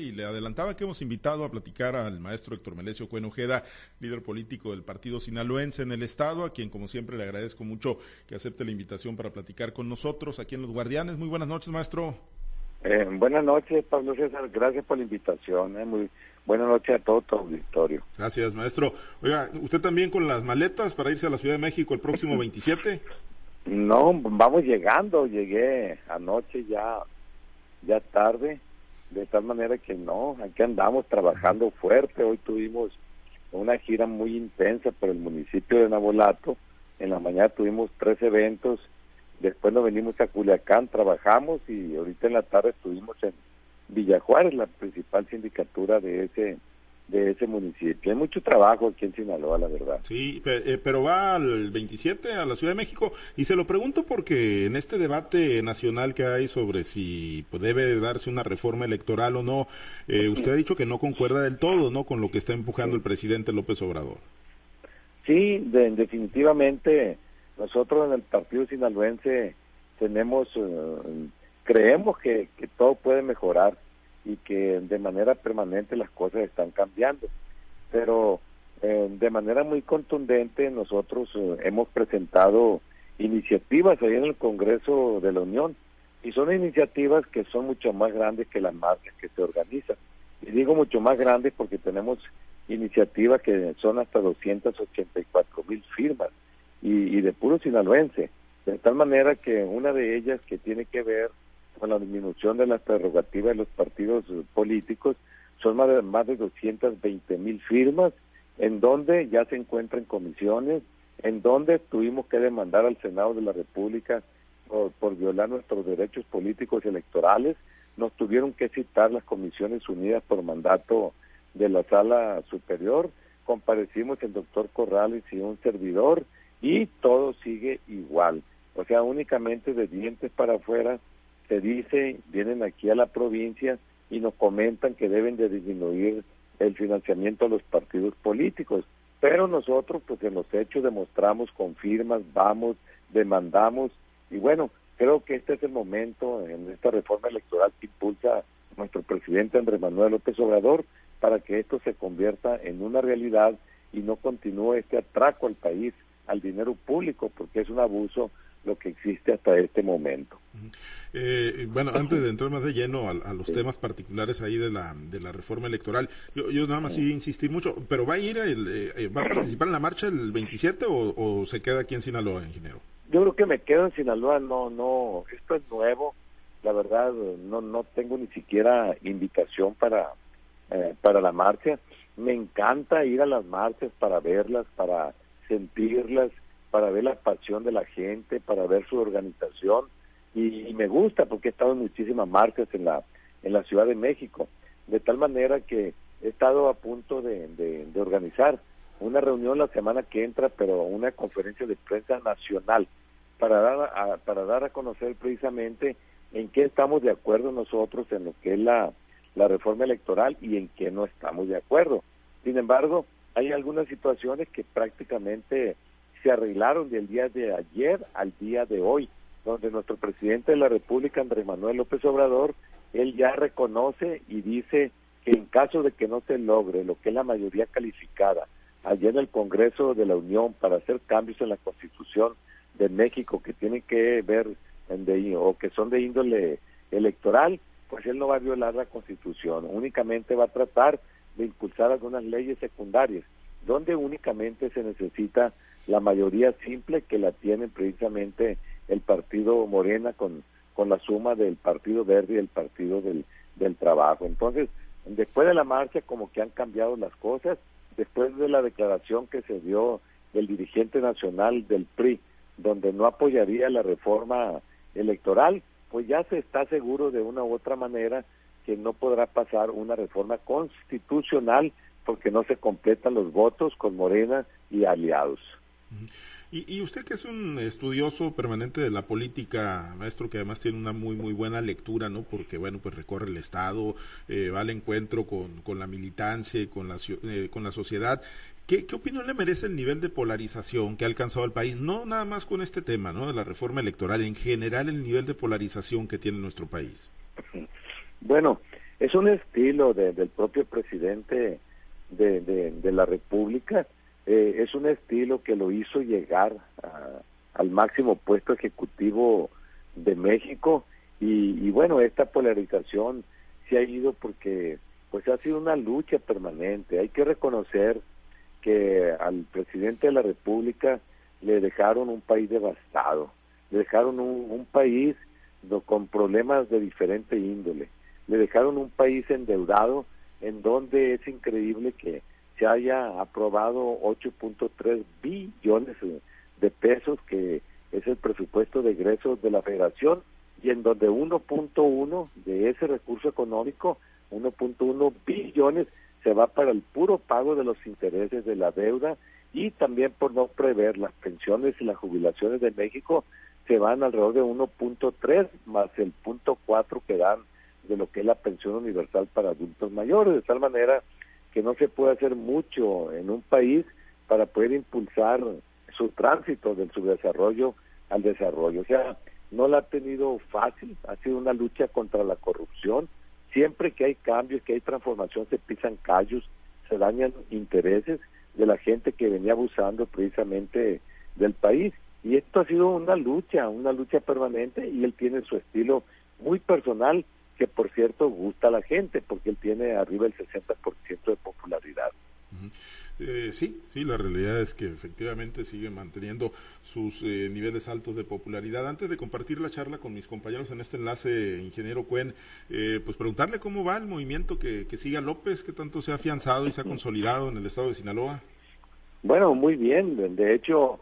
Y le adelantaba que hemos invitado a platicar al maestro Héctor Melesio Cuenojeda, líder político del partido sinaloense en el Estado, a quien como siempre le agradezco mucho que acepte la invitación para platicar con nosotros aquí en Los Guardianes. Muy buenas noches, maestro. Eh, buenas noches, Pablo César. Gracias por la invitación. Eh. Muy buenas noches a todo tu auditorio. Gracias, maestro. Oiga, ¿usted también con las maletas para irse a la Ciudad de México el próximo 27? no, vamos llegando. Llegué anoche ya, ya tarde de tal manera que no, aquí andamos trabajando fuerte. Hoy tuvimos una gira muy intensa por el municipio de Nabolato. En la mañana tuvimos tres eventos. Después nos venimos a Culiacán, trabajamos y ahorita en la tarde estuvimos en Villajuárez, la principal sindicatura de ese de ese municipio. Hay mucho trabajo aquí en Sinaloa, la verdad. Sí, eh, pero va al 27 a la Ciudad de México y se lo pregunto porque en este debate nacional que hay sobre si debe darse una reforma electoral o no, eh, usted ha dicho que no concuerda del todo, ¿no? Con lo que está empujando el presidente López Obrador. Sí, definitivamente nosotros en el Partido Sinaloense tenemos, eh, creemos que, que todo puede mejorar y que de manera permanente las cosas están cambiando. Pero eh, de manera muy contundente nosotros eh, hemos presentado iniciativas ahí en el Congreso de la Unión y son iniciativas que son mucho más grandes que las marcas que se organizan. Y digo mucho más grandes porque tenemos iniciativas que son hasta 284 mil firmas y, y de puro sinaloense. De tal manera que una de ellas que tiene que ver con la disminución de las prerrogativas de los partidos políticos, son más de, más de 220 mil firmas, en donde ya se encuentran comisiones, en donde tuvimos que demandar al Senado de la República por, violar nuestros derechos políticos y electorales, nos tuvieron que citar las comisiones unidas por mandato de la sala superior, comparecimos el doctor Corrales y un servidor, y todo sigue igual. O sea, únicamente de dientes para afuera se dice, vienen aquí a la provincia y nos comentan que deben de disminuir el financiamiento a los partidos políticos. Pero nosotros, pues en los hechos demostramos con firmas, vamos, demandamos, y bueno, creo que este es el momento en esta reforma electoral que impulsa nuestro presidente Andrés Manuel López Obrador para que esto se convierta en una realidad y no continúe este atraco al país, al dinero público, porque es un abuso lo que existe hasta este momento. Eh, bueno, antes de entrar más de lleno a, los temas particulares ahí de la, de la reforma electoral, yo, yo nada más sí. insistir mucho, pero ¿va a ir, el, eh, eh, va a participar en la marcha el 27 o, se queda aquí en Sinaloa, ingeniero? Yo creo que me quedo en Sinaloa, no, no, esto es nuevo, la verdad no, no tengo ni siquiera invitación para, para la marcha, me encanta ir a las marchas para verlas, para sentirlas, para ver la pasión de la gente, para ver su organización y, me gusta porque he estado en muchísimas marchas en la en la Ciudad de México, de tal manera que he estado a punto de, de, organizar una reunión la semana que entra, pero una conferencia de prensa nacional para dar a, para dar a conocer precisamente en qué estamos de acuerdo nosotros en lo que es la, la reforma electoral y en qué no estamos de acuerdo. Sin embargo, hay algunas situaciones que prácticamente se arreglaron del día de ayer al día de hoy, donde nuestro presidente de la República, Andrés Manuel López Obrador, él ya reconoce y dice que en caso de que no se logre lo que es la mayoría calificada allá en el Congreso de la Unión para hacer cambios en la Constitución de México que tienen que ver en de, o que son de índole electoral, pues él no va a violar la Constitución, únicamente va a tratar de impulsar algunas leyes secundarias, donde únicamente se necesita la mayoría simple que la tiene precisamente el partido Morena con, con la suma del Partido Verde y el Partido del, del Trabajo. Entonces, después de la marcha como que han cambiado las cosas, después de la declaración que se dio del dirigente nacional del PRI, donde no apoyaría la reforma electoral, pues ya se está seguro de una u otra manera que no podrá pasar una reforma constitucional porque no se completan los votos con Morena y aliados. Y, usted que es un estudioso permanente de la política, maestro, que además tiene una muy muy buena lectura, ¿no? Porque bueno, pues recorre el estado, eh, va al encuentro con, con la militancia y con la eh, con la sociedad. ¿Qué, ¿Qué opinión le merece el nivel de polarización que ha alcanzado el país? No nada más con este tema, ¿no? De la reforma electoral, en general el nivel de polarización que tiene nuestro país. Bueno, es un estilo del propio presidente de, de, la República, eh, es un estilo que lo hizo llegar al máximo puesto ejecutivo de México y, y bueno, esta polarización se ha ido porque pues ha sido una lucha permanente. Hay que reconocer que al presidente de la República le dejaron un país devastado, le dejaron un, país con problemas de diferente índole, le dejaron un país endeudado en donde es increíble que se haya aprobado 8.3 billones de pesos, que es el presupuesto de egresos de la federación, y en donde 1.1 de ese recurso económico, 1.1 billones, se va para el puro pago de los intereses de la deuda y también por no prever las pensiones y las jubilaciones de México se van alrededor de 1.3 más el punto 4 que dan de lo que es la pensión universal para adultos mayores, de tal manera que no se puede hacer mucho en un país para poder impulsar su tránsito del subdesarrollo al desarrollo. O sea, no la ha tenido fácil, ha sido una lucha contra la corrupción. Siempre que hay cambios, que hay transformación, se pisan callos, se dañan intereses de la gente que venía abusando precisamente del país. Y esto ha sido una lucha, una lucha permanente y él tiene su estilo muy personal que por cierto gusta a la gente porque él tiene arriba el 60% de popularidad. Eh, sí, sí, la realidad es que efectivamente sigue manteniendo sus eh, niveles altos de popularidad. Antes de compartir la charla con mis compañeros en este enlace, ingeniero Cuen, eh, pues preguntarle cómo va el movimiento que, que sigue a López, que tanto se ha afianzado y se ha consolidado en el estado de Sinaloa. Bueno, muy bien. De hecho,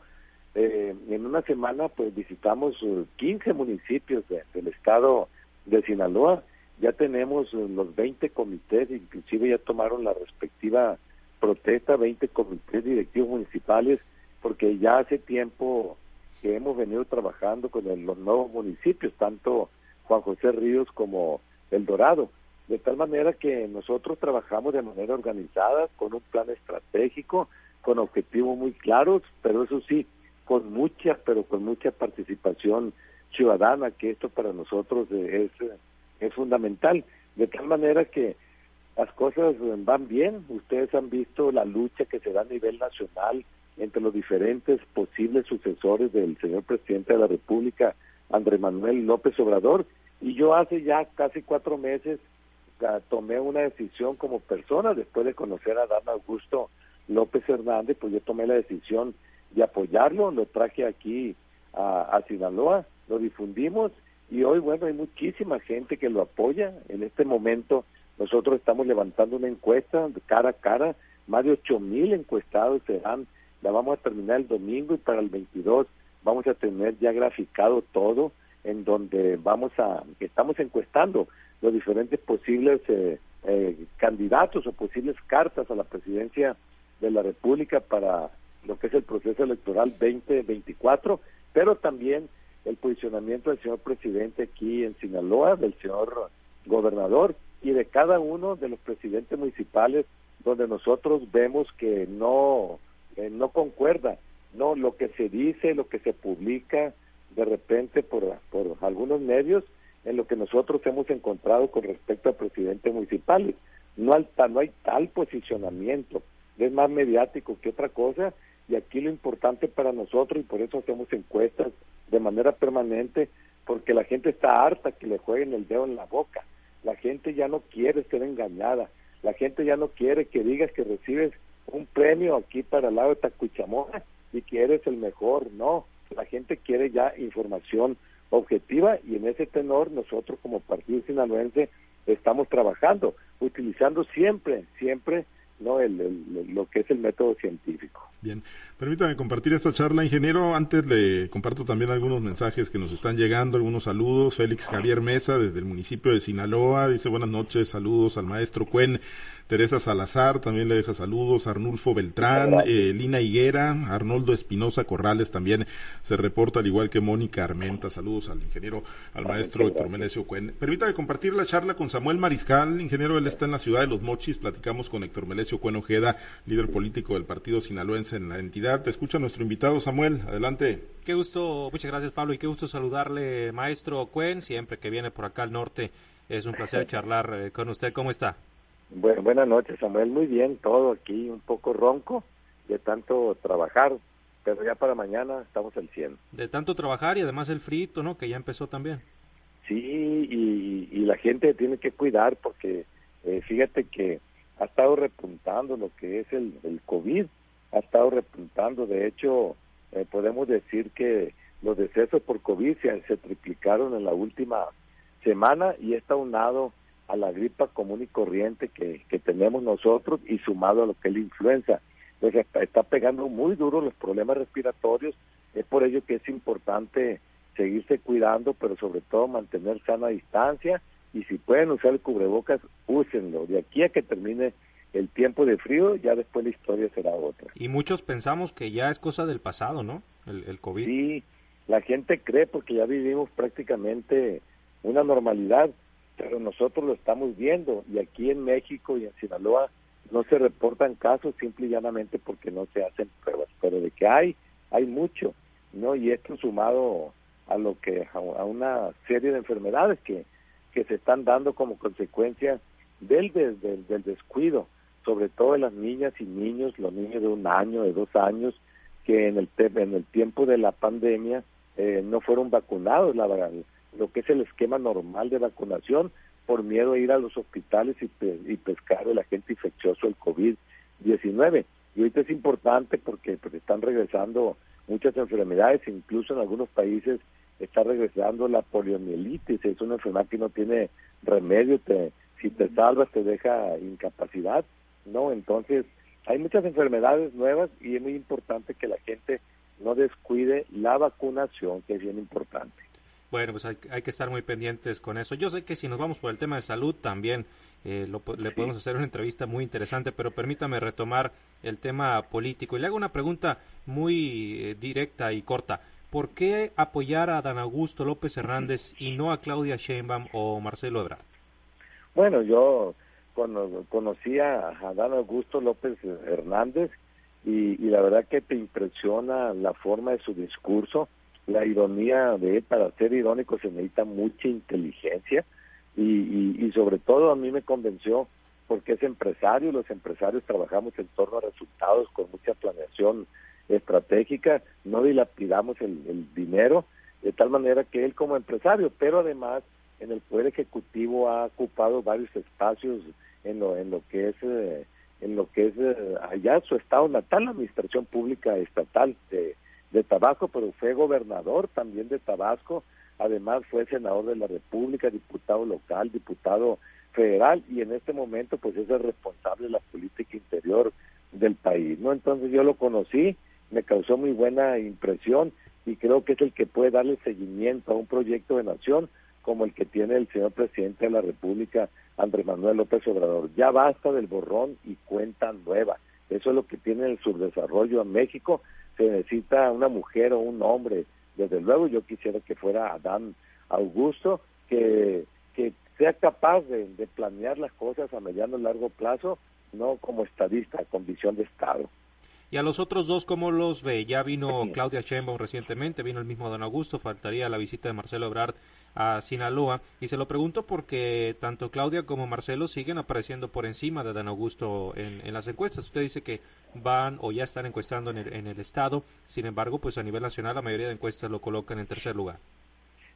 en una semana pues visitamos 15 municipios del estado de Sinaloa. Ya tenemos los 20 comités, inclusive ya tomaron la respectiva protesta 20 comités directivos municipales porque ya hace tiempo que hemos venido trabajando con los nuevos municipios, tanto Juan José Ríos como El Dorado, de tal manera que nosotros trabajamos de manera organizada, con un plan estratégico, con objetivos muy claros, pero eso sí, con mucha, pero con mucha participación ciudadana, que esto para nosotros es, es fundamental, de tal manera que las cosas van bien. Ustedes han visto la lucha que se da a nivel nacional entre los diferentes posibles sucesores del señor presidente de la República, Andrés Manuel López Obrador. Y yo hace ya casi cuatro meses tomé una decisión como persona, después de conocer a Dan Augusto López Hernández, pues yo tomé la decisión de apoyarlo, lo traje aquí a, a Sinaloa, lo difundimos y hoy, bueno, hay muchísima gente que lo apoya. En este momento nosotros estamos levantando una encuesta cara a cara, más de ocho mil encuestados serán, la vamos a terminar el domingo y para el 22 vamos a tener ya graficado todo en donde vamos a, estamos encuestando los diferentes posibles eh, eh, candidatos o posibles cartas a la presidencia de la República para lo que es el proceso electoral 2024, pero también el posicionamiento del señor presidente aquí en Sinaloa, del señor gobernador, y de cada uno de los presidentes municipales donde nosotros vemos que no eh, no concuerda no lo que se dice lo que se publica de repente por por algunos medios en lo que nosotros hemos encontrado con respecto a presidentes municipales. No hay, no hay tal posicionamiento. Es más mediático que otra cosa y aquí lo importante para nosotros y por eso hacemos encuestas de manera permanente porque la gente está harta que le jueguen el dedo en la boca. La gente ya no quiere ser engañada, la gente ya no quiere que digas que recibes un premio aquí para el lado de Tacuichamona y que eres el mejor, no, la gente quiere ya información objetiva y en ese tenor nosotros como partido sinaloense estamos trabajando, utilizando siempre, siempre no el, lo que es el método científico. Bien, permítame compartir esta charla, ingeniero. Antes le comparto también algunos mensajes que nos están llegando, algunos saludos. Félix Javier Mesa, desde el municipio de Sinaloa, dice buenas noches, saludos al maestro Cuen. Teresa Salazar también le deja saludos, Arnulfo Beltrán, eh, Lina Higuera, Arnoldo Espinosa Corrales también se reporta, al igual que Mónica Armenta. Saludos al ingeniero, al maestro Héctor Melesio Cuen. Permítame compartir la charla con Samuel Mariscal, ingeniero, él está en la ciudad de Los Mochis, platicamos con Héctor Melesio Cuen Ojeda, líder político del partido sinaloense en la entidad. Te escucha nuestro invitado, Samuel, adelante. Qué gusto, muchas gracias Pablo y qué gusto saludarle, maestro Cuen, siempre que viene por acá al norte Es un placer charlar eh, con usted. ¿Cómo está? Bueno, buenas noches, Samuel. Muy bien, todo aquí un poco ronco de tanto trabajar, pero ya para mañana estamos al 100. De tanto trabajar y además el frito, ¿no? Que ya empezó también. Sí, y, la gente tiene que cuidar porque eh, fíjate que ha estado repuntando lo que es el, el COVID, ha estado repuntando. De hecho, eh, podemos decir que los decesos por COVID se, se triplicaron en la última semana y está unado a la gripa común y corriente que, que tenemos nosotros y sumado a lo que es la influenza. Entonces está, pegando muy duro los problemas respiratorios, es por ello que es importante seguirse cuidando, pero sobre todo mantener sana distancia y si pueden usar el cubrebocas, úsenlo. De aquí a que termine el tiempo de frío, ya después la historia será otra. Y muchos pensamos que ya es cosa del pasado, ¿no? El, el COVID. Sí, la gente cree porque ya vivimos prácticamente una normalidad, pero nosotros lo estamos viendo y aquí en México y en Sinaloa no se reportan casos simple y llanamente porque no se hacen pruebas, pero de que hay, hay mucho, ¿no? Y esto sumado a lo que a una serie de enfermedades que, que se están dando como consecuencia del, del, del descuido, sobre todo en las niñas y niños, los niños de un año, de dos años, que en el, en el tiempo de la pandemia eh, no fueron vacunados, la, lo que es el esquema normal de vacunación, por miedo a ir a los hospitales y, y pescar el agente infeccioso, el COVID-19. Y ahorita es importante porque pues, están regresando muchas enfermedades, incluso en algunos países está regresando la poliomielitis, es una enfermedad que no tiene remedio, te, si te salvas te deja incapacidad, ¿no? Entonces, hay muchas enfermedades nuevas y es muy importante que la gente no descuide la vacunación, que es bien importante. Bueno, pues hay, que estar muy pendientes con eso. Yo sé que si nos vamos por el tema de salud también eh, le podemos hacer una entrevista muy interesante, pero permítame retomar el tema político y le hago una pregunta muy eh, directa y corta. ¿Por qué apoyar a Dan Augusto López Hernández y no a Claudia Sheinbaum o Marcelo Ebrard? Bueno, yo cuando conocí a, Dan Augusto López Hernández y, la verdad que te impresiona la forma de su discurso, la ironía de para ser irónico se necesita mucha inteligencia y, y, sobre todo a mí me convenció porque es empresario, los empresarios trabajamos en torno a resultados con mucha planeación estratégica, no dilapidamos el, el dinero, de tal manera que él como empresario, pero además en el Poder Ejecutivo ha ocupado varios espacios en lo, en lo que es eh, en lo que es eh, allá su estado natal, la administración pública estatal de, de Tabasco, pero fue gobernador también de Tabasco, además fue senador de la República, diputado local, diputado federal y en este momento pues es el responsable de la política interior del país, ¿no? Entonces yo lo conocí, me causó muy buena impresión y creo que es el que puede darle seguimiento a un proyecto de nación como el que tiene el señor presidente de la República, Andrés Manuel López Obrador. Ya basta del borrón y cuenta nueva. Eso es lo que tiene el subdesarrollo en México. Se necesita una mujer o un hombre. Desde luego yo quisiera que fuera Adán Augusto, que, que sea capaz de, de planear las cosas a mediano y largo plazo, no como estadista, con visión de Estado. ¿Y a los otros dos cómo los ve? Ya vino Claudia Sheinbaum recientemente, vino el mismo Don Augusto, faltaría la visita de Marcelo Ebrard a Sinaloa. Y se lo pregunto porque tanto Claudia como Marcelo siguen apareciendo por encima de Don Augusto en, las encuestas. Usted dice que van o ya están encuestando en el, en el Estado, sin embargo, pues a nivel nacional la mayoría de encuestas lo colocan en tercer lugar.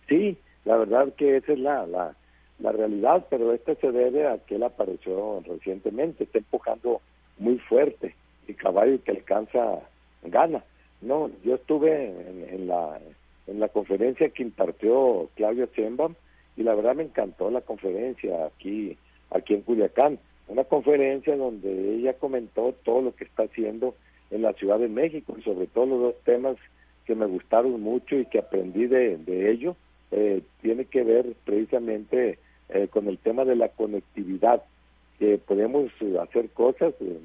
Sí, la verdad que esa es la, la, la realidad, pero este se debe a que él apareció recientemente, está empujando muy fuerte caballo que alcanza gana. No, yo estuve en, la en la conferencia que impartió Claudia Sheinbaum y la verdad me encantó la conferencia aquí aquí en Culiacán, una conferencia donde ella comentó todo lo que está haciendo en la Ciudad de México y sobre todo los dos temas que me gustaron mucho y que aprendí de, de ello eh, tiene que ver precisamente eh, con el tema de la conectividad que podemos hacer cosas eh,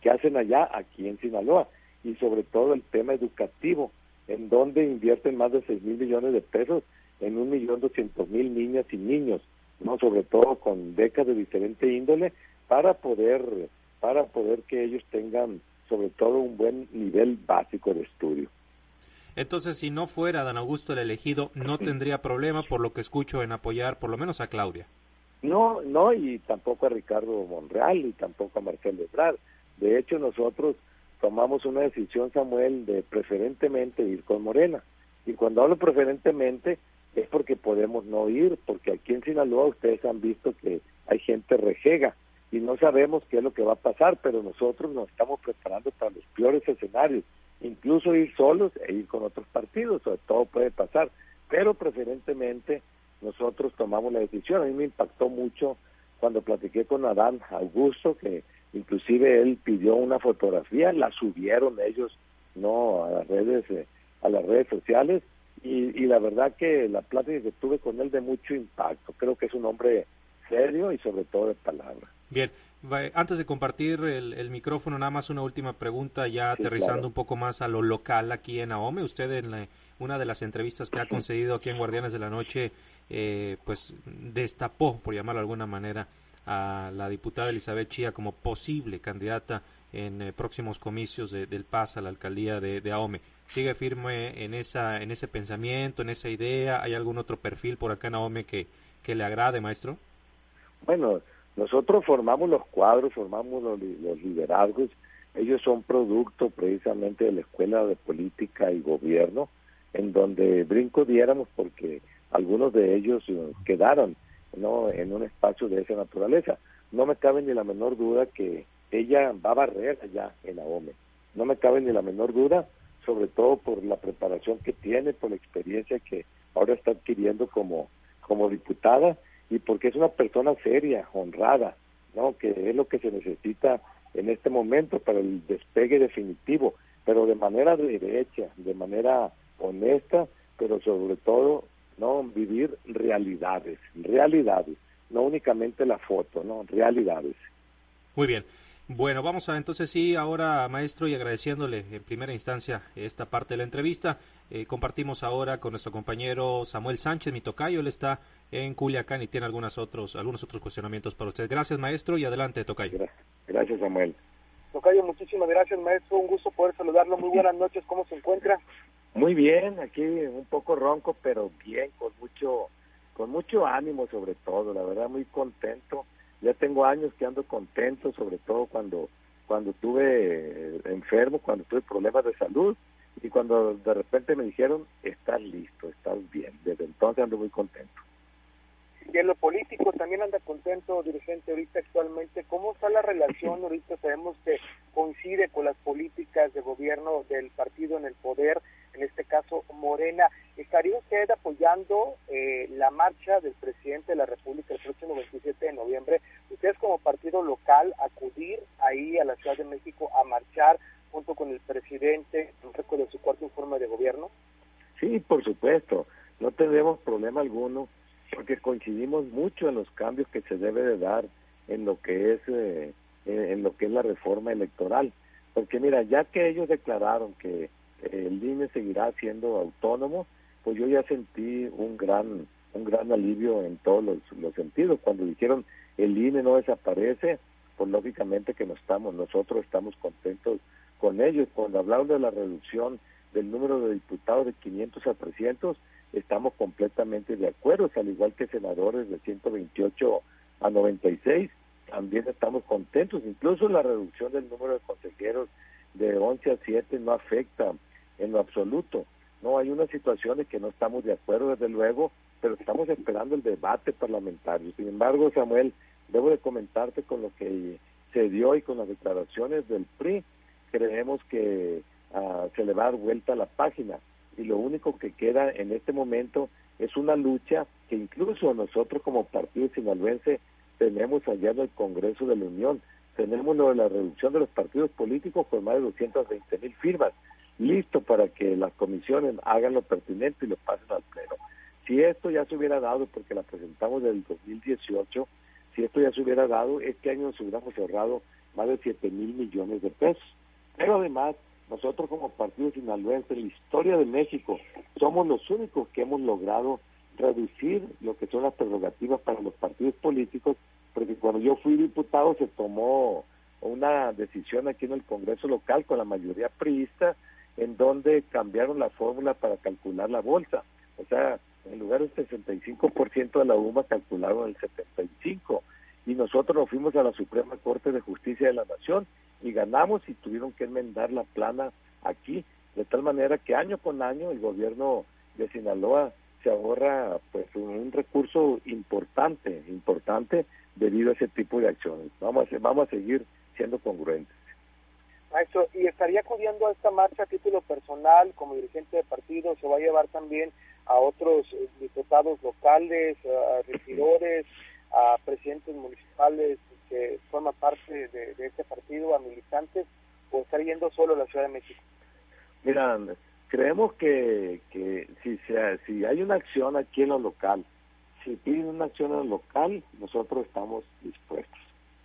que hacen allá, aquí en Sinaloa, y sobre todo el tema educativo, en donde invierten más de 6 mil millones de pesos en un millón doscientos mil niñas y niños, no sobre todo con becas de diferente índole, para poder, para poder que ellos tengan sobre todo un buen nivel básico de estudio. Entonces, si no fuera Dan Augusto el elegido, no tendría problema, por lo que escucho, en apoyar por lo menos a Claudia. No, no, y tampoco a Ricardo Monreal, y tampoco a Marcelo Ebrard. De hecho, nosotros tomamos una decisión, Samuel, de preferentemente ir con Morena. Y cuando hablo preferentemente es porque podemos no ir, porque aquí en Sinaloa ustedes han visto que hay gente rejega y no sabemos qué es lo que va a pasar, pero nosotros nos estamos preparando para los peores escenarios, incluso ir solos e ir con otros partidos, sobre todo puede pasar, pero preferentemente nosotros tomamos la decisión. A mí me impactó mucho cuando platiqué con Adán Augusto, que inclusive él pidió una fotografía, la subieron ellos no a las redes eh, a las redes sociales y, y la verdad que la plática que tuve con él de mucho impacto. Creo que es un hombre serio y sobre todo de palabra. Bien, antes de compartir el, micrófono, nada más una última pregunta, ya aterrizando un poco más a lo local aquí en Ahome. Usted en una de las entrevistas que ha concedido aquí en Guardianes de la Noche, eh, pues destapó, por llamarlo de alguna manera, a la diputada Elizabeth Chía como posible candidata en eh, próximos comicios del PAS a la alcaldía de, de Ahome. ¿Sigue firme en, esa, en ese pensamiento, en esa idea? ¿Hay algún otro perfil por acá en Ahome que, que le agrade, maestro? Bueno, nosotros formamos los cuadros, formamos los, liderazgos, ellos son producto precisamente de la Escuela de Política y Gobierno, en donde brinco diéramos porque algunos de ellos eh, quedaron no en un espacio de esa naturaleza. No me cabe ni la menor duda que ella va a barrer allá en la OME. No me cabe ni la menor duda, sobre todo por la preparación que tiene, por la experiencia que ahora está adquiriendo como, como diputada y porque es una persona seria, honrada, ¿no? Que es lo que se necesita en este momento para el despegue definitivo, pero de manera derecha, de manera honesta, pero sobre todo no vivir realidades, realidades, no únicamente la foto, no realidades. Muy bien. Bueno, vamos a entonces sí, ahora maestro, y agradeciéndole en primera instancia esta parte de la entrevista, eh, compartimos ahora con nuestro compañero Samuel Sánchez, mi tocayo, él está en Culiacán y tiene algunos otros, algunos otros cuestionamientos para usted. Gracias maestro y adelante tocayo. Gracias, Samuel. Tocayo, muchísimas gracias maestro, un gusto poder saludarlo, muy buenas noches, ¿cómo se encuentra? Muy bien, aquí un poco ronco, pero bien, con mucho, con mucho ánimo sobre todo, la verdad muy contento ya tengo años que ando contento, sobre todo cuando cuando estuve eh, enfermo, cuando tuve problemas de salud y cuando de repente me dijeron, estás listo, estás bien. Desde entonces ando muy contento. Y en lo político también anda contento, dirigente, ahorita actualmente. ¿Cómo está la relación? Ahorita sabemos que coincide con las políticas de gobierno del partido en el poder, en este caso Morena. ¿Estaría usted apoyando eh, la marcha del presidente de la República el próximo 27 de noviembre? Ustedes como partido local acudir ahí a la Ciudad de México a marchar junto con el presidente en su cuarto informe de gobierno? Sí, por supuesto. No tenemos problema alguno porque coincidimos mucho en los cambios que se debe de dar en lo que es eh, en lo que es la reforma electoral. Porque mira, ya que ellos declararon que el INE seguirá siendo autónomo, pues yo ya sentí un gran un gran alivio en todos los, sentidos. Cuando dijeron el INE no desaparece, pues lógicamente que no estamos, nosotros estamos contentos con ellos. Cuando hablaron de la reducción del número de diputados de 500 a 300, estamos completamente de acuerdo, al igual que senadores de 128 a 96, también estamos contentos. Incluso la reducción del número de consejeros de 11 a 7 no afecta en lo absoluto. No, hay unas situaciones que no estamos de acuerdo, desde luego, pero estamos esperando el debate parlamentario. Sin embargo, Samuel, debo de comentarte con lo que se dio y con las declaraciones del PRI, creemos que ah, se le va a dar vuelta la página y lo único que queda en este momento es una lucha que incluso nosotros como partido sinaloense tenemos allá en el Congreso de la Unión. Tenemos lo de la reducción de los partidos políticos con más de 220 mil firmas listo para que las comisiones hagan lo pertinente y lo pasen al pleno. Si esto ya se hubiera dado, porque la presentamos del 2018, si esto ya se hubiera dado, este año nos hubiéramos ahorrado más de 7 mil millones de pesos. Pero además, nosotros como Partido Sinaloense, en la historia de México, somos los únicos que hemos logrado reducir lo que son las prerrogativas para los partidos políticos, porque cuando yo fui diputado se tomó una decisión aquí en el Congreso local con la mayoría priista en donde cambiaron la fórmula para calcular la bolsa. O sea, en lugar del 65% de la UMA calcularon el 75% y nosotros nos fuimos a la Suprema Corte de Justicia de la Nación y ganamos y tuvieron que enmendar la plana aquí, de tal manera que año con año el gobierno de Sinaloa se ahorra pues un recurso importante, importante debido a ese tipo de acciones. Vamos a, vamos a seguir siendo congruentes. Maestro, ¿y estaría acudiendo a esta marcha a título personal como dirigente de partido? ¿Se va a llevar también a otros eh, diputados locales, a regidores, a presidentes municipales que forman parte de, este partido, a militantes, o estar yendo solo a la Ciudad de México? Mira, creemos que, que si, se, si hay una acción aquí en lo local, si piden una acción en lo local, nosotros estamos dispuestos.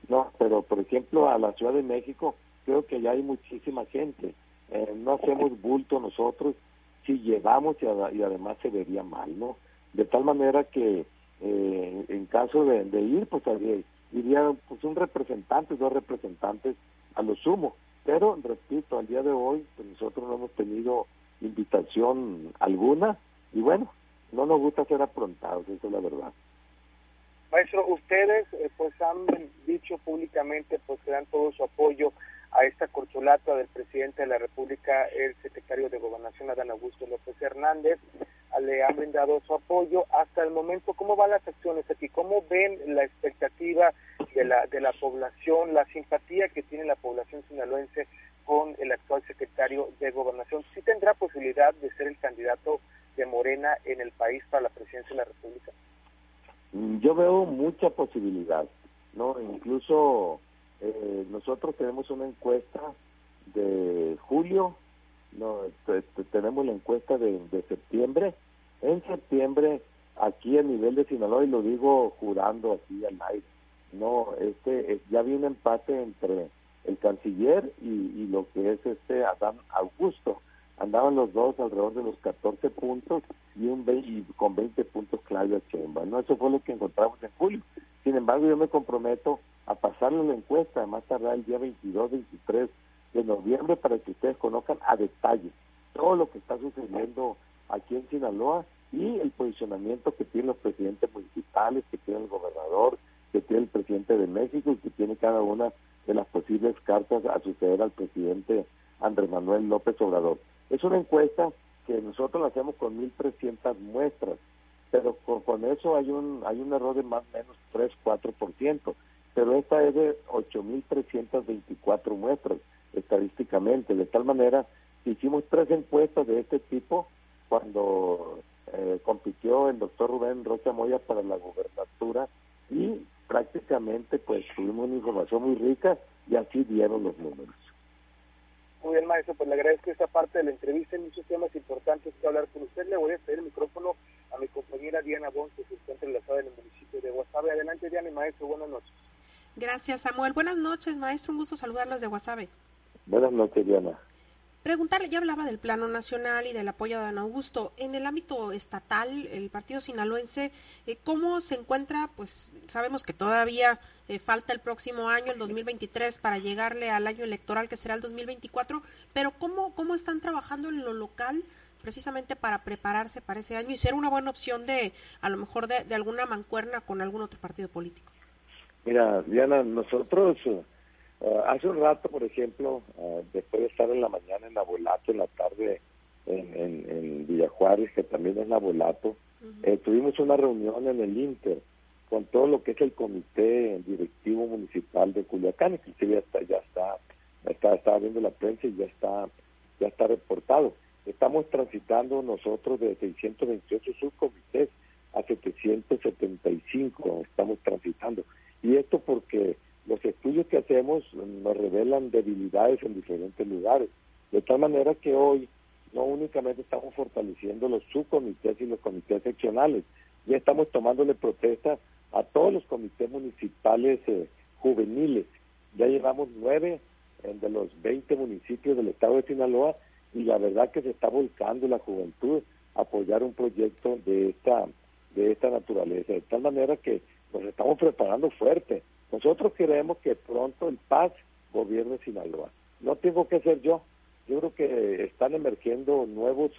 No, pero por ejemplo a la Ciudad de México, creo que ya hay muchísima gente. Eh, no hacemos bulto nosotros si llevamos y, y, además se vería mal, ¿no? De tal manera que eh, en caso de, ir, pues iría pues, un representante, dos representantes a lo sumo. Pero, repito, al día de hoy pues, nosotros no hemos tenido invitación alguna y bueno, no nos gusta ser aprontados, eso es la verdad. Maestro, ustedes eh, pues han dicho públicamente pues que dan todo su apoyo a esta corcholata del presidente de la República, el secretario de Gobernación Adán Augusto López Hernández, le han brindado su apoyo hasta el momento. ¿Cómo van las acciones aquí? ¿Cómo ven la expectativa de la, de la población, la simpatía que tiene la población sinaloense con el actual secretario de Gobernación? ¿Sí tendrá posibilidad de ser el candidato de Morena en el país para la presidencia de la República? Mm, yo veo mucha posibilidad, ¿no? Incluso eh, nosotros tenemos una encuesta de julio, no, este, este, tenemos la encuesta de, septiembre. En septiembre, aquí a nivel de Sinaloa, y lo digo jurando así al aire, no, este, ya había un empate entre el canciller y, y lo que es este Adán Augusto. Andaban los dos alrededor de los 14 puntos y un y con 20 puntos Claudia Chemba. ¿no? Eso fue lo que encontramos en julio. Sin embargo, yo me comprometo a pasarle la encuesta más tarde el día 22, 23 de noviembre para que ustedes conozcan a detalle todo lo que está sucediendo aquí en Sinaloa y el posicionamiento que tienen los presidentes municipales, que tiene el gobernador, que tiene el presidente de México y que tiene cada una de las posibles cartas a suceder al presidente Andrés Manuel López Obrador. Es una encuesta que nosotros la hacemos con 1.300 muestras, pero con, eso hay un hay un error de más o menos 3-4%, pero esta es de 8.324 muestras estadísticamente, de tal manera hicimos tres encuestas de este tipo cuando eh, compitió el doctor Rubén Rocha Moya para la gubernatura y prácticamente pues tuvimos una información muy rica y así dieron los números. Muy bien, maestro, pues le agradezco esta parte de la entrevista. Hay muchos temas importantes que hablar con usted. Le voy a pedir el micrófono a mi compañera Diana Bon, que se encuentra enlazada en el municipio de Guasave. Adelante, Diana y maestro, buenas noches. Gracias, Samuel. Buenas noches, maestro. Un gusto saludarlos de Guasave. Buenas noches, Diana. Preguntarle, ya hablaba del plano nacional y del apoyo a don Augusto. En el ámbito estatal, el partido sinaloense, eh, ¿cómo se encuentra? Pues sabemos que todavía eh, falta el próximo año, el 2023, para llegarle al año electoral que será el 2024, pero ¿cómo, cómo están trabajando en lo local? precisamente para prepararse para ese año y ser una buena opción de, a lo mejor, de, de alguna mancuerna con algún otro partido político. Mira, Diana, nosotros Uh, hace un rato, por ejemplo, uh, después de estar en la mañana en Abolato, en la tarde en, en, en Villa Juárez, que también es Abolato, eh, tuvimos una reunión en el Inter con todo lo que es el comité directivo municipal de Culiacán, que ya está, ya está, está, está viendo la prensa y ya está, ya está reportado. Estamos transitando nosotros de 628 subcomités a 775, estamos transitando. Y esto porque los estudios que hacemos nos revelan debilidades en diferentes lugares. De tal manera que hoy no únicamente estamos fortaleciendo los subcomités y los comités seccionales, ya estamos tomándole protesta a todos los comités municipales eh, juveniles. Ya llevamos nueve de los 20 municipios del estado de Sinaloa y la verdad que se está volcando la juventud a apoyar un proyecto de esta de esta naturaleza, de tal manera que nos estamos preparando fuerte. Nosotros queremos que pronto el Paz gobierne Sinaloa. No tengo que ser yo. Yo creo que están emergiendo nuevos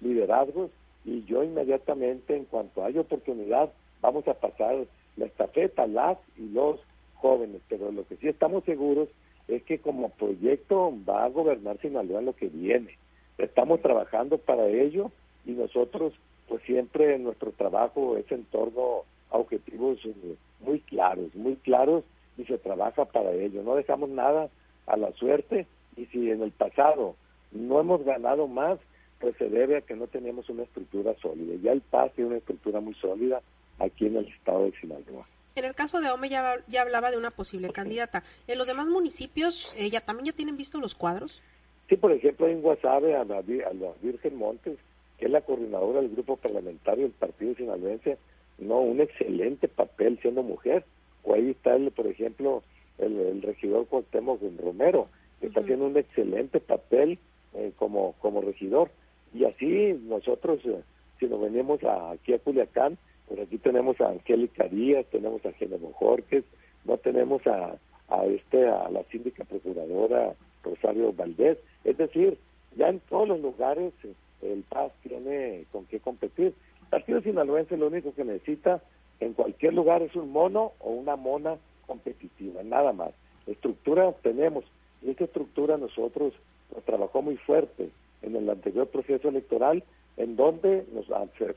liderazgos y yo inmediatamente, en cuanto haya oportunidad, vamos a pasar la estafeta, las y los jóvenes. Pero lo que sí estamos seguros es que como proyecto va a gobernar Sinaloa lo que viene. Estamos trabajando para ello y nosotros, pues siempre nuestro trabajo es en torno a objetivos eh, muy claros, muy claros y se trabaja para ello. No dejamos nada a la suerte y si en el pasado no hemos ganado más, pues se debe a que no teníamos una estructura sólida. Ya el PAS tiene una estructura muy sólida aquí en el estado de Sinaloa. En el caso de Ome ya, ya hablaba de una posible candidata. ¿En los demás municipios eh, ya también ya tienen visto los cuadros? Sí, por ejemplo, en Guasave a la, a la Virgen Montes, que es la coordinadora del grupo parlamentario del Partido Sinaloense, no, un excelente papel siendo mujer. O ahí está, el, por ejemplo, el, regidor Cuauhtémoc Romero, que está haciendo un excelente papel eh, como, como regidor. Y así nosotros, eh, si nos venimos aquí a Culiacán, pues aquí tenemos a Angélica Díaz, tenemos a Genero Jorges, no tenemos a, a este a la síndica procuradora Rosario Valdés, es decir, ya en todos los lugares eh, el PAS tiene con qué competir. Partido Sinaloense lo único que necesita en cualquier lugar es un mono o una mona competitiva, nada más. Estructura tenemos, y esta estructura nosotros nos trabajó muy fuerte en el anterior proceso electoral en donde nos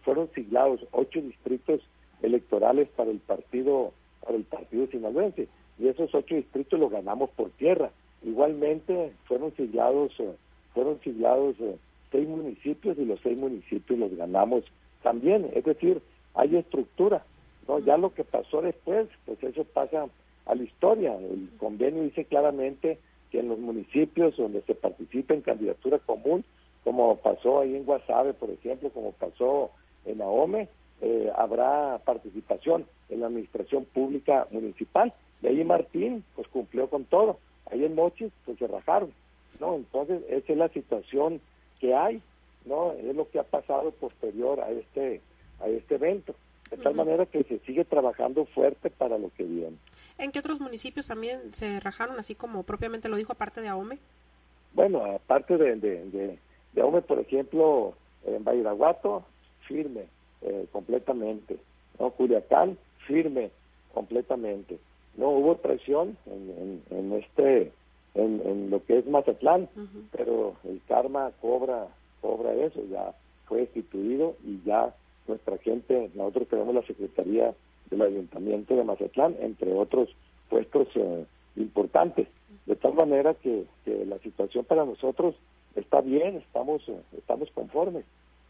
fueron siglados ocho distritos electorales para el partido para el partido sinaloense y esos ocho distritos los ganamos por tierra igualmente fueron siglados eh, fueron siglados eh, seis municipios y los seis municipios los ganamos también es decir hay estructura no ya lo que pasó después pues eso pasa a la historia el convenio dice claramente que en los municipios donde se participa en candidatura común como pasó ahí en Guasave, por ejemplo, como pasó en Ahome, eh, habrá participación en la administración pública municipal. Y ahí Martín, pues cumplió con todo. Ahí en Mochis, pues se rajaron, ¿no? Entonces, esa es la situación que hay, ¿no? Es lo que ha pasado posterior a este, a este evento. De tal manera que se sigue trabajando fuerte para lo que viene. ¿En qué otros municipios también se rajaron, así como propiamente lo dijo, aparte de Ahome? Bueno, aparte de, de de hombre, por ejemplo, en Bairaguato, firme, eh, completamente. ¿no? Culiacán, firme, completamente. No hubo presión en, en, este, en, lo que es Mazatlán, pero el karma cobra, cobra eso, ya fue instituido y ya nuestra gente, nosotros tenemos la Secretaría del Ayuntamiento de Mazatlán, entre otros puestos eh, importantes. De tal manera que, que la situación para nosotros está bien, estamos, estamos conformes,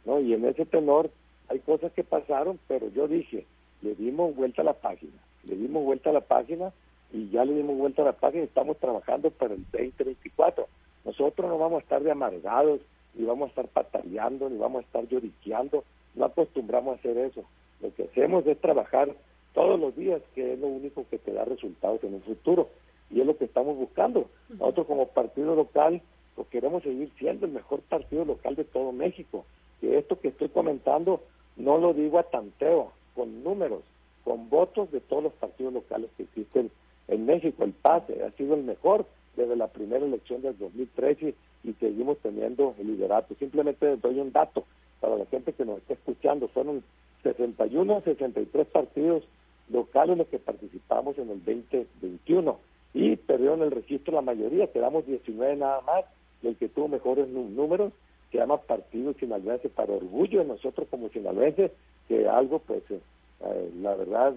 ¿no? Y en ese tenor hay cosas que pasaron, pero yo dije, le dimos vuelta a la página, le dimos vuelta a la página y ya le dimos vuelta a la página y estamos trabajando para el 2024. Nosotros no vamos a estar de amargados, ni vamos a estar pataleando, ni vamos a estar lloriqueando, no acostumbramos a hacer eso. Lo que hacemos es trabajar todos los días, que es lo único que te da resultados en un futuro, y es lo que estamos buscando. Nosotros como partido local pues queremos seguir siendo el mejor partido local de todo México. Y esto que estoy comentando no lo digo a tanteo, con números, con votos de todos los partidos locales que existen en México. El PASE ha sido el mejor desde la primera elección del 2013 y seguimos teniendo el liderato. Simplemente les doy un dato para la gente que nos está escuchando. Fueron 61 63 partidos locales los que participamos en el 2021 y perdieron el registro la mayoría, quedamos 19 nada más el que tuvo mejores números, se llama Partido Sinaloense, para orgullo de nosotros como sinaloenses, que algo, pues, eh, eh, la verdad,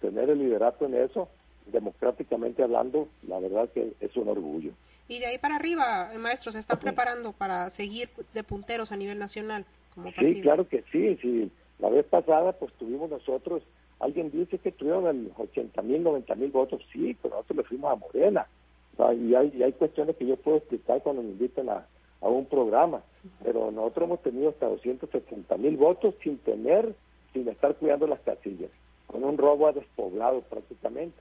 tener el liderato en eso, democráticamente hablando, la verdad que es un orgullo. Y de ahí para arriba, maestro, se está preparando para seguir de punteros a nivel nacional como partido. Sí, claro que sí, sí. La vez pasada, pues tuvimos nosotros, alguien dice que tuvieron 80 mil, 90 mil votos, sí, pero nosotros le fuimos a Morena y, hay, hay cuestiones que yo puedo explicar cuando me invitan a, a un programa, pero nosotros hemos tenido hasta 270 mil votos sin tener, sin estar cuidando las casillas, con un robo a despoblado prácticamente.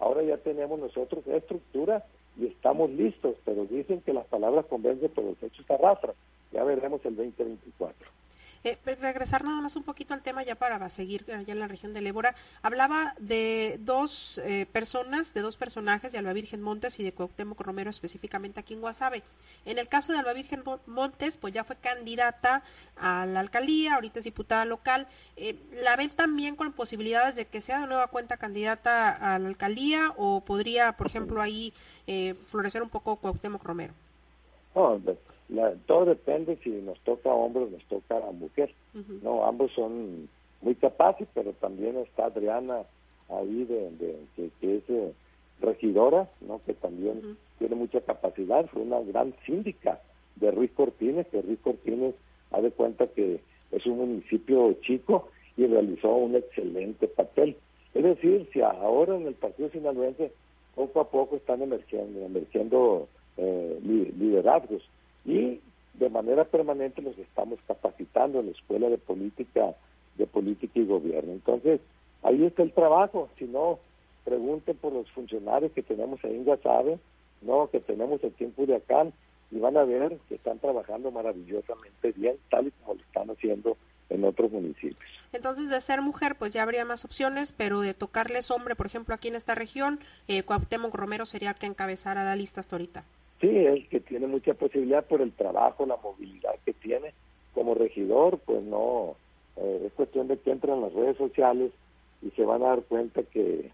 Ahora ya tenemos nosotros estructura y estamos listos, pero dicen que las palabras convencen, pero los hechos arrastran. Ya veremos el 2024. Eh, regresar nada más un poquito al tema ya para seguir allá en la región del Ébora. Hablaba de dos eh, personas, de dos personajes, de Alba Virgen Montes y de Cuauhtémoc Romero específicamente aquí en Guasave. En el caso de Alba Virgen Montes, pues ya fue candidata a la alcaldía, ahorita es diputada local. Eh, ¿La ven también con posibilidades de que sea de nueva cuenta candidata a la alcaldía o podría, por ejemplo, ahí florecer un poco Cuauhtémoc Romero? No, todo depende si nos toca a hombre o nos toca a mujer. No, ambos son muy capaces, pero también está Adriana ahí de, que, es eh, regidora, no, que también tiene mucha capacidad. Fue una gran síndica de Ruiz Cortines, que Ruiz Cortines ha de cuenta que es un municipio chico y realizó un excelente papel. Es decir, si ahora en el Partido Sinaloense poco a poco están emergiendo, emergiendo eh, liderazgos y de manera permanente nos estamos capacitando en la Escuela de Política, de Política y Gobierno. Entonces, ahí está el trabajo. Si no, pregunten por los funcionarios que tenemos ahí en Guasave, no, que tenemos aquí en Culiacán, y van a ver que están trabajando maravillosamente bien, tal y como lo están haciendo en otros municipios. Entonces, de ser mujer, pues ya habría más opciones, pero de tocarles hombre, por ejemplo, aquí en esta región, eh, Cuauhtémoc Romero sería el que encabezara la lista hasta ahorita. Sí, él que tiene mucha posibilidad por el trabajo, la movilidad que tiene como regidor, pues no, eh, es cuestión de que entren en las redes sociales y se van a dar cuenta que,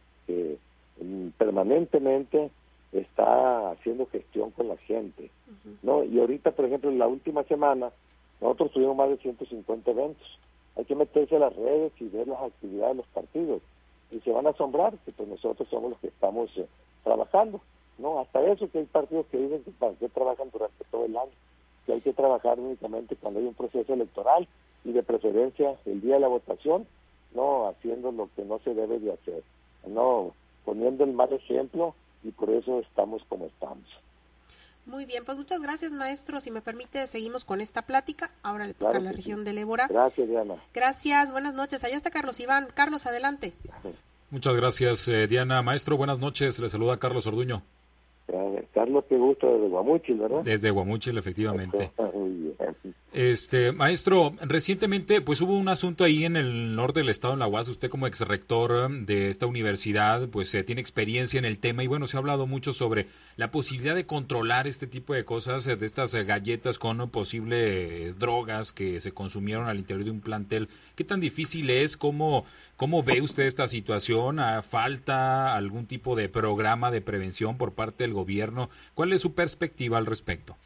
mm, permanentemente está haciendo gestión con la gente, ¿no? Y ahorita, por ejemplo, en la última semana, nosotros tuvimos más de 150 eventos. Hay que meterse a las redes y ver las actividades de los partidos. Y se van a asombrar que pues nosotros somos los que estamos eh, trabajando. No, hasta eso que hay partidos que dicen que, trabajan durante todo el año, que hay que trabajar únicamente cuando hay un proceso electoral y de preferencia el día de la votación, no haciendo lo que no se debe de hacer, no poniendo el mal ejemplo y por eso estamos como estamos. Muy bien, pues muchas gracias, maestro. Si me permite, seguimos con esta plática. Ahora le toca a la región de Ébora. Gracias, Diana. Gracias, buenas noches. Allá está Carlos Iván. Carlos, adelante. Muchas gracias, eh, Diana. Maestro, buenas noches. Le saluda Carlos Orduño. Carlos, qué gusto desde Guamúchil, ¿verdad? Desde Guamúchil, efectivamente. Este, maestro, recientemente pues hubo un asunto ahí en el norte del estado, en la UAS, usted como ex rector um, de esta universidad, pues eh, tiene experiencia en el tema y bueno, se ha hablado mucho sobre la posibilidad de controlar este tipo de cosas, eh, de estas eh, galletas con posibles drogas que se consumieron al interior de un plantel. ¿Qué tan difícil es? ¿Cómo, cómo ve usted esta situación? ¿Falta algún tipo de programa de prevención por parte del gobierno? ¿Cuál es su perspectiva al respecto?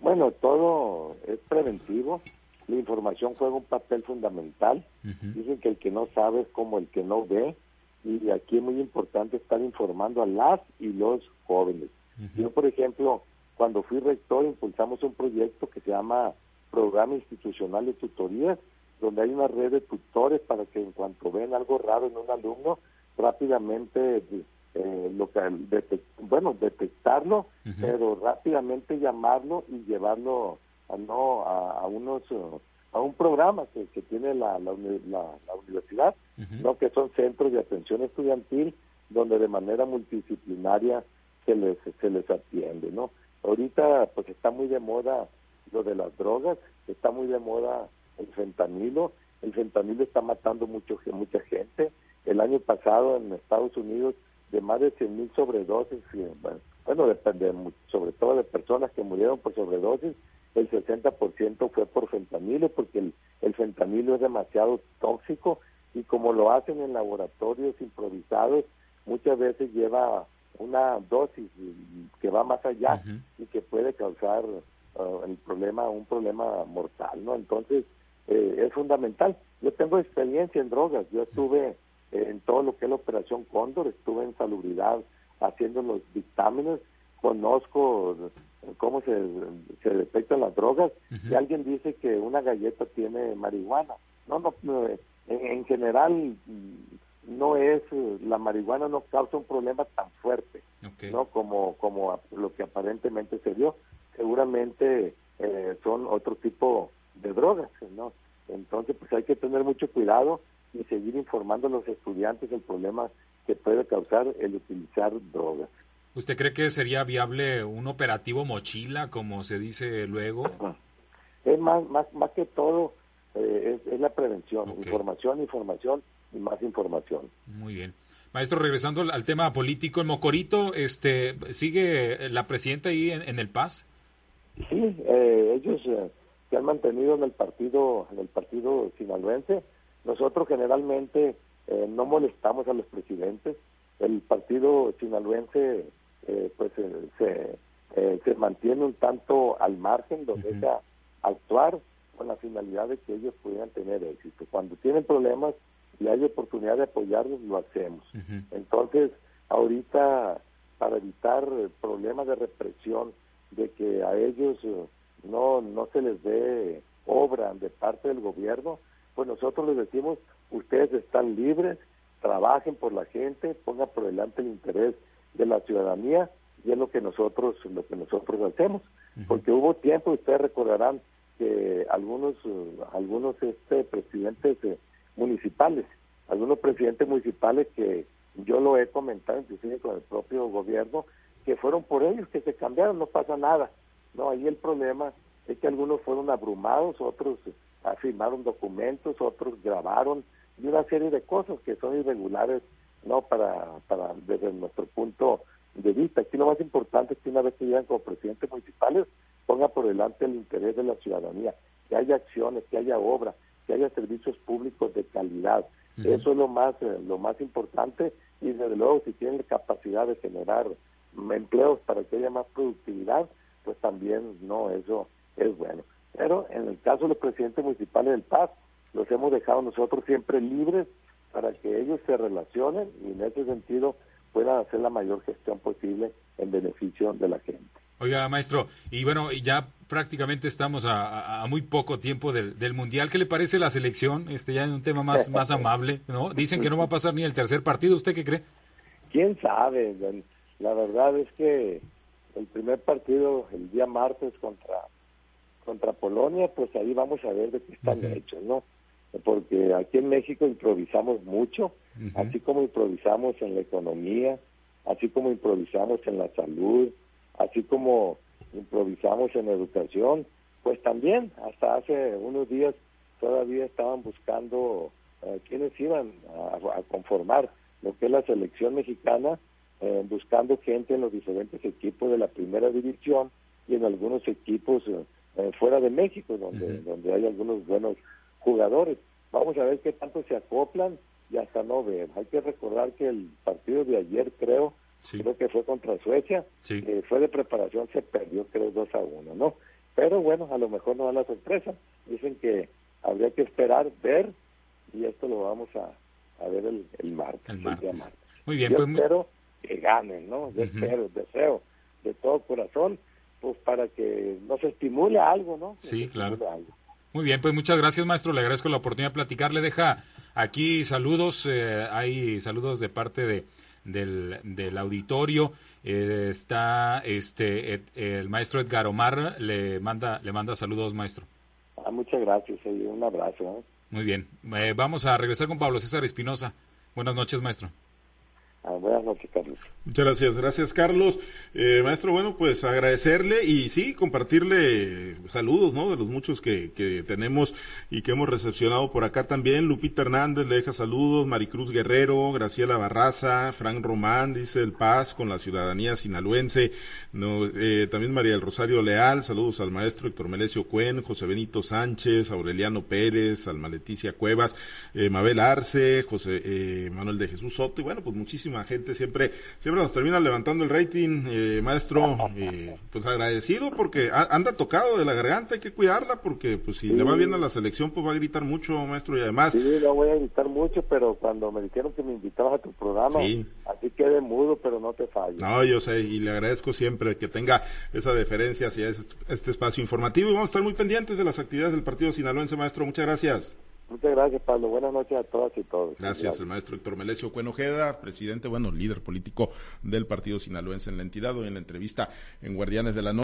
Bueno, todo es preventivo. La información juega un papel fundamental. Dicen que el que no sabe es como el que no ve. Y aquí es muy importante estar informando a las y los jóvenes. Yo, por ejemplo, cuando fui rector, impulsamos un proyecto que se llama Programa Institucional de Tutorías, donde hay una red de tutores para que en cuanto ven algo raro en un alumno, rápidamente eh, lo bueno detectarlo pero rápidamente llamarlo y llevarlo a no a, unos a un programa que, tiene la, la, universidad no que son centros de atención estudiantil donde de manera multidisciplinaria se les se les atiende no ahorita pues está muy de moda lo de las drogas está muy de moda el fentanilo el fentanilo está matando mucho mucha gente. El año pasado en Estados Unidos de más de 100.000 sobredosis, bueno, depende sobre todo de personas que murieron por sobredosis, el 60% fue por fentanilo, porque el, el fentanilo es demasiado tóxico y como lo hacen en laboratorios improvisados, muchas veces lleva una dosis que va más allá y que puede causar uh, el problema, un problema mortal, ¿no? Entonces, eh, es fundamental. Yo tengo experiencia en drogas, yo estuve en todo lo que es la Operación Cóndor, estuve en salubridad haciendo los dictámenes, conozco cómo se, se detectan las drogas. Si alguien dice que una galleta tiene marihuana, no, no, en, general mm, no es, la marihuana no causa un problema tan fuerte, ¿no? Como, como lo que aparentemente se dio. Seguramente eh, son otro tipo de drogas, ¿no? Entonces, pues hay que tener mucho cuidado y seguir informando a los estudiantes del problema que puede causar el utilizar drogas. ¿Usted cree que sería viable un operativo mochila, como se dice luego? Es más, más, más que todo eh, es, la prevención, información, información y más información. Muy bien. Maestro, regresando al tema político, en Mocorito, este, ¿sigue la presidenta ahí en, el Paz? Sí, eh, ellos eh, se han mantenido en el partido, en el partido sinaloense. Nosotros generalmente eh, no molestamos a los presidentes. El partido sinaloense, pues, se, se mantiene un tanto al margen, donde deja actuar con la finalidad de que ellos pudieran tener éxito. Cuando tienen problemas y hay oportunidad de apoyarlos, lo hacemos. Entonces, ahorita, para evitar problemas de represión, de que a ellos eh, no, no se les dé obra de parte del gobierno, pues nosotros les decimos, ustedes están libres, trabajen por la gente, pongan por delante el interés de la ciudadanía y es lo que nosotros lo que nosotros hacemos porque hubo tiempo ustedes recordarán que algunos algunos este presidentes eh, municipales, algunos presidentes municipales que yo lo he comentado inclusive con el propio gobierno, que fueron por ellos, que se cambiaron, no pasa nada. No, ahí el problema es que algunos fueron abrumados, otros firmaron documentos, otros grabaron y una serie de cosas que son irregulares, no para, para desde nuestro punto de vista. Aquí lo más importante es que una vez que llegan como presidentes municipales, ponga por delante el interés de la ciudadanía, que haya acciones, que haya obra, que haya servicios públicos de calidad. Eso es lo más, eh, lo más importante y desde luego si tienen capacidad de generar empleos para que haya más productividad, pues también no, eso es bueno. Pero en el caso de los presidentes municipales del Paz, los hemos dejado nosotros siempre libres para que ellos se relacionen y en ese sentido puedan hacer la mayor gestión posible en beneficio de la gente. Oiga, maestro, y bueno, ya prácticamente estamos a, muy poco tiempo del, Mundial. ¿Qué le parece la selección? Este ya en un tema más, más amable, ¿no? Dicen que no va a pasar ni el tercer partido. ¿Usted qué cree? ¿Quién sabe? La verdad es que el primer partido el día martes contra contra Polonia, pues ahí vamos a ver de qué están hechos, ¿no? Porque aquí en México improvisamos mucho, así como improvisamos en la economía, así como improvisamos en la salud, así como improvisamos en educación, pues también hasta hace unos días todavía estaban buscando eh, quienes iban a, conformar lo que es la selección mexicana, eh, buscando gente en los diferentes equipos de la primera división y en algunos equipos eh, fuera de México, donde, donde hay algunos buenos jugadores. Vamos a ver qué tanto se acoplan y hasta no ver. Hay que recordar que el partido de ayer, creo, creo que fue contra Suecia, eh, fue de preparación, se perdió creo 2 a 1, ¿no? Pero bueno, a lo mejor no da la sorpresa. Dicen que habría que esperar, ver, y esto lo vamos a, a ver el, el martes. Muy bien, Yo pues espero que ganen, ¿no? Yo espero, deseo de todo corazón, pues para que nos estimule algo, ¿no? sí, claro. Muy bien, pues muchas gracias, maestro. Le agradezco la oportunidad de platicar. Le deja aquí saludos. Eh, hay saludos de parte de del, del auditorio. Eh, está este el maestro Edgar Omar, le manda, le manda saludos, maestro. Ah, muchas gracias, un abrazo. ¿eh? Muy bien, eh, vamos a regresar con Pablo César Espinosa. Buenas noches, maestro. Ah, buenas noches, Carlos. Muchas gracias, gracias Carlos. Eh, maestro, bueno, pues agradecerle y sí, compartirle saludos, ¿no? De los muchos que, que tenemos y que hemos recepcionado por acá también. Lupita Hernández le deja saludos, Maricruz Guerrero, Graciela Barraza, Frank Román, dice el Paz con la ciudadanía sinaloense. No, eh, también María del Rosario Leal, saludos al maestro Héctor Melesio Cuen, José Benito Sánchez, Aureliano Pérez, Alma Leticia Cuevas, eh, Mabel Arce, José eh, Manuel de Jesús Soto y bueno, pues muchísima gente siempre nos termina levantando el rating, eh, maestro, eh, pues agradecido porque anda tocado de la garganta, hay que cuidarla porque pues si le va bien a la selección pues va a gritar mucho, maestro, y además... Sí, no voy a gritar mucho, pero cuando me dijeron que me invitabas a tu programa, así quedé mudo, pero no te fallo. No, yo sé, y le agradezco siempre que tenga esa deferencia hacia este, este espacio informativo y vamos a estar muy pendientes de las actividades del partido sinaloense, maestro, muchas gracias. Muchas gracias, Pablo. Buenas noches a todas y todos. Gracias, el maestro Héctor Melesio Cuenojeda, presidente, bueno, líder político del partido sinaloense en la entidad, hoy en la entrevista en Guardianes de la Noche.